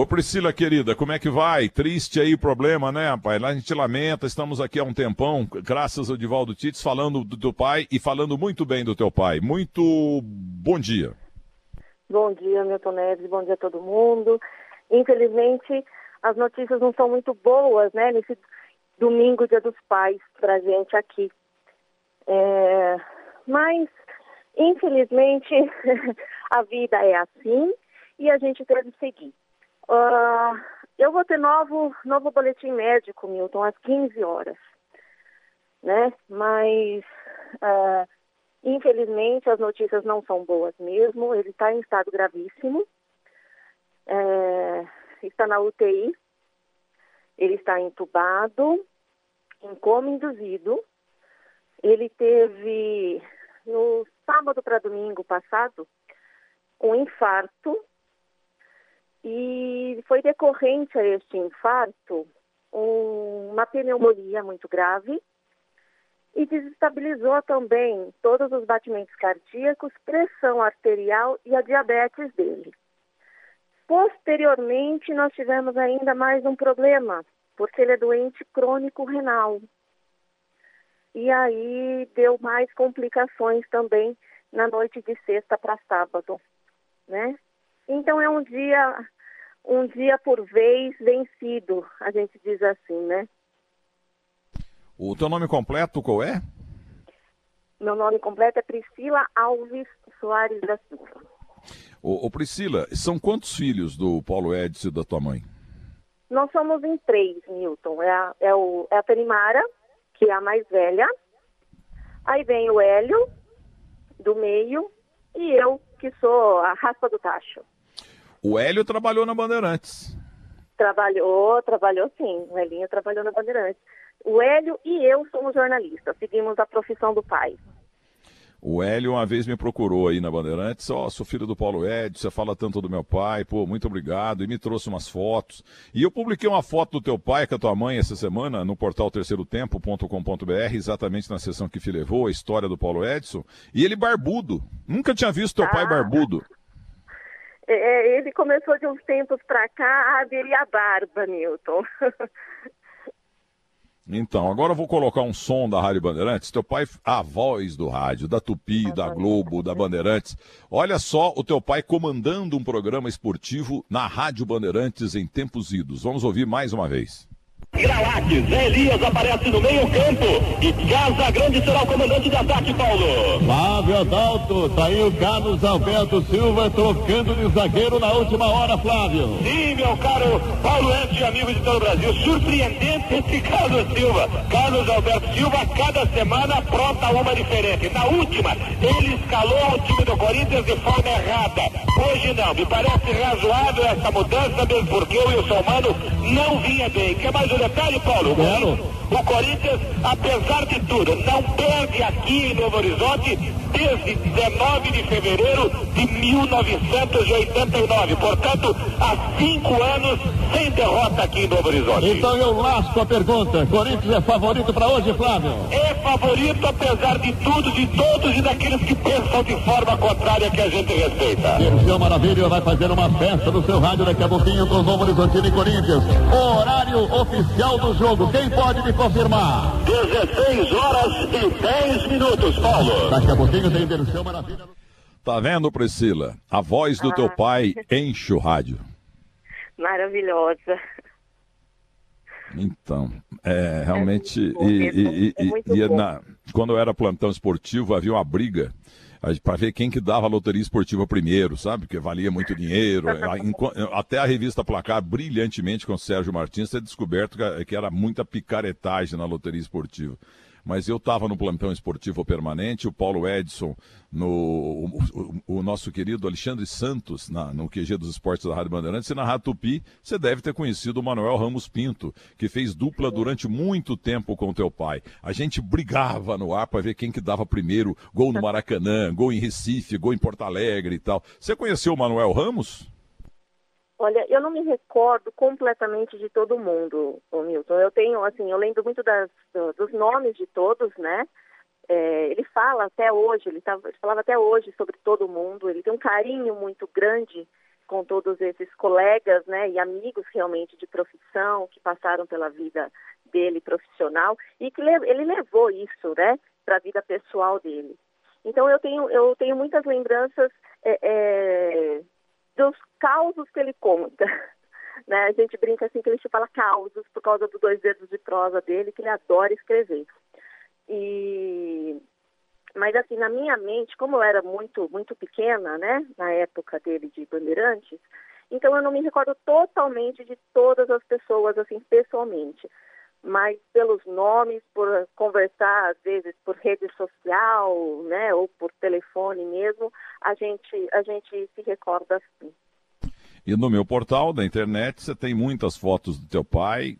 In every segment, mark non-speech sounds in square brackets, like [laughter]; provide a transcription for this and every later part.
Ô Priscila, querida, como é que vai? Triste aí o problema, né, rapaz? Lá a gente lamenta, estamos aqui há um tempão, graças ao Divaldo Tites, falando do teu pai e falando muito bem do teu pai. Muito bom dia. Bom dia, Milton Neves, bom dia a todo mundo. Infelizmente, as notícias não são muito boas, né, nesse domingo, dia dos pais, pra gente aqui. É... Mas, infelizmente, [laughs] a vida é assim e a gente deve seguir. Uh, eu vou ter novo, novo boletim médico, Milton, às 15 horas. Né? Mas, uh, infelizmente, as notícias não são boas mesmo. Ele está em estado gravíssimo. É, está na UTI. Ele está entubado, em coma induzido. Ele teve, no sábado para domingo passado, um infarto e foi decorrente a este infarto um, uma pneumonia muito grave e desestabilizou também todos os batimentos cardíacos, pressão arterial e a diabetes dele. Posteriormente, nós tivemos ainda mais um problema, porque ele é doente crônico renal. E aí deu mais complicações também na noite de sexta para sábado, né? Então é um dia, um dia por vez vencido, a gente diz assim, né? O teu nome completo qual é? Meu nome completo é Priscila Alves Soares da Silva. Ô, ô Priscila, são quantos filhos do Paulo Edson e da tua mãe? Nós somos em três, Milton. É a, é, o, é a Penimara, que é a mais velha. Aí vem o Hélio, do meio, e eu, que sou a raspa do tacho. O Hélio trabalhou na Bandeirantes. Trabalhou, trabalhou sim. O Helinho trabalhou na Bandeirantes. O Hélio e eu somos jornalistas, seguimos a profissão do pai. O Hélio uma vez me procurou aí na Bandeirantes, ó, oh, sou filho do Paulo Edson, você fala tanto do meu pai, pô, muito obrigado, e me trouxe umas fotos. E eu publiquei uma foto do teu pai com a tua mãe essa semana no portal terceirotempo.com.br, exatamente na sessão que te levou, a história do Paulo Edson, e ele barbudo. Nunca tinha visto teu ah. pai barbudo. É, é, ele começou de uns tempos para cá a aderir a barba, Newton. [laughs] Então, agora eu vou colocar um som da Rádio Bandeirantes. Teu pai, a voz do rádio, da Tupi, da Globo, da Bandeirantes. Olha só o teu pai comandando um programa esportivo na Rádio Bandeirantes em tempos idos. Vamos ouvir mais uma vez. Gralates, Zé Elias aparece no meio campo e Casa Grande será o comandante de ataque, Paulo. Flávio Adalto, tá aí o Carlos Alberto Silva trocando de zagueiro na última hora, Flávio. Sim, meu caro Paulo Ente, amigo de todo o Brasil, surpreendente esse [laughs] Carlos Silva. Carlos Alberto Silva, cada semana apronta uma diferente. Na última, ele escalou o time do Corinthians de forma errada. Hoje não, me parece razoável essa mudança, mesmo porque o Wilson Mano não vinha bem. Quer mais um detalhe, Paulo? Quero. O Corinthians, apesar de tudo, não perde aqui em Novo Horizonte desde 19 de fevereiro de 1989. Portanto, há cinco anos sem derrota aqui em Novo Horizonte. Então eu lasco a pergunta. Corinthians é favorito para hoje, Flávio? É favorito, apesar de tudo, de todos e daqueles que pensam de forma contrária que a gente respeita. Dirceu Maravilha vai fazer uma festa no seu rádio daqui a pouquinho com o Novo Horizontino e Corinthians. Horário oficial do jogo. Quem pode me confirmar? 16 horas e 10 minutos, Paulo. Daqui a pouquinho tem Maravilha. Tá vendo, Priscila? A voz do ah. teu pai enche o rádio. Maravilhosa. Então, é realmente. É e, e, e, e na, quando eu era plantão esportivo, havia uma briga para ver quem que dava a loteria esportiva primeiro, sabe? Porque valia muito dinheiro. [laughs] Até a revista Placar, brilhantemente com o Sérgio Martins, ter descoberto que era muita picaretagem na loteria esportiva mas eu estava no plantão esportivo permanente, o Paulo Edson, no, o, o, nosso querido Alexandre Santos, na, no QG dos Esportes da Rádio Bandeirantes, e na Rádio Tupi, você deve ter conhecido o Manuel Ramos Pinto, que fez dupla durante muito tempo com teu pai. A gente brigava no ar para ver quem que dava primeiro gol no Maracanã, gol em Recife, gol em Porto Alegre e tal. Você conheceu o Manuel Ramos? Olha, eu não me recordo completamente de todo mundo, Milton. Eu tenho, assim, eu lembro muito das, dos nomes de todos, né? É, ele fala até hoje, ele, ele falava até hoje sobre todo mundo, ele tem um carinho muito grande com todos esses colegas, né, e amigos realmente de profissão que passaram pela vida dele profissional e que ele levou isso, né, para a vida pessoal dele. Então eu tenho eu tenho muitas lembranças é, é, dos causos que ele conta. [laughs] Né? A gente brinca assim que ele fala causos por causa dos dois dedos de prosa dele, que ele adora escrever. E mas assim, na minha mente, como eu era muito, muito pequena, né, na época dele de Bandeirantes, então eu não me recordo totalmente de todas as pessoas, assim, pessoalmente. Mas pelos nomes, por conversar, às vezes, por rede social, né, ou por telefone mesmo, a gente, a gente se recorda assim. E no meu portal da internet você tem muitas fotos do teu pai,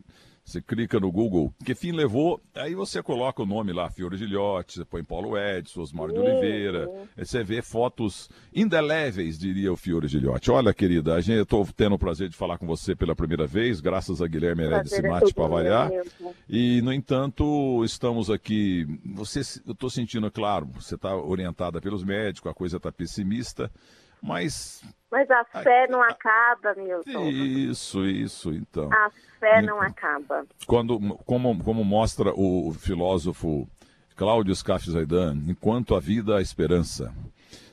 você clica no Google, que fim levou, aí você coloca o nome lá, Fiore Gilhote, você põe Paulo Edson, Osmar de Oliveira, aí você vê fotos indeléveis, diria o Fiore Gilhote. Olha, querida, a gente, eu estou tendo o prazer de falar com você pela primeira vez, graças a Guilherme Heredes Simati para variar. E, no entanto, estamos aqui, você, eu estou sentindo, é claro, você está orientada pelos médicos, a coisa está pessimista, mas mas a fé não acaba, Milton. Isso, isso, então. A fé não acaba. Quando, como, como mostra o filósofo Cláudio Scaff Zaidan, enquanto a vida há esperança.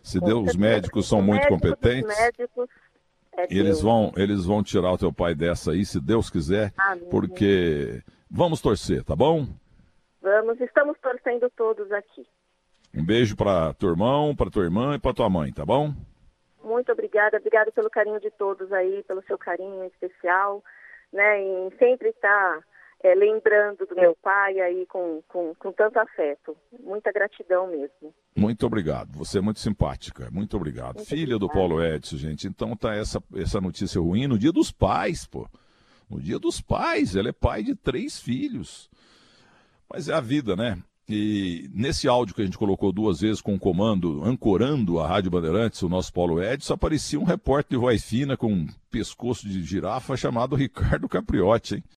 Se Deus, os médicos são muito competentes, médicos é eles vão, eles vão tirar o teu pai dessa aí, se Deus quiser, Amém. porque vamos torcer, tá bom? Vamos, estamos torcendo todos aqui. Um beijo para teu irmão, para tua irmã e para tua mãe, tá bom? Muito obrigada, obrigada pelo carinho de todos aí, pelo seu carinho especial, né? E sempre estar tá, é, lembrando do meu pai aí com, com, com tanto afeto. Muita gratidão mesmo. Muito obrigado. Você é muito simpática. Muito obrigado. Muito Filha do Paulo Edson, gente. Então tá essa, essa notícia ruim no dia dos pais, pô. No dia dos pais. Ele é pai de três filhos. Mas é a vida, né? E nesse áudio que a gente colocou duas vezes com o comando, ancorando a Rádio Bandeirantes, o nosso Paulo Edson, aparecia um repórter de voz fina com um pescoço de girafa chamado Ricardo Capriotti, hein?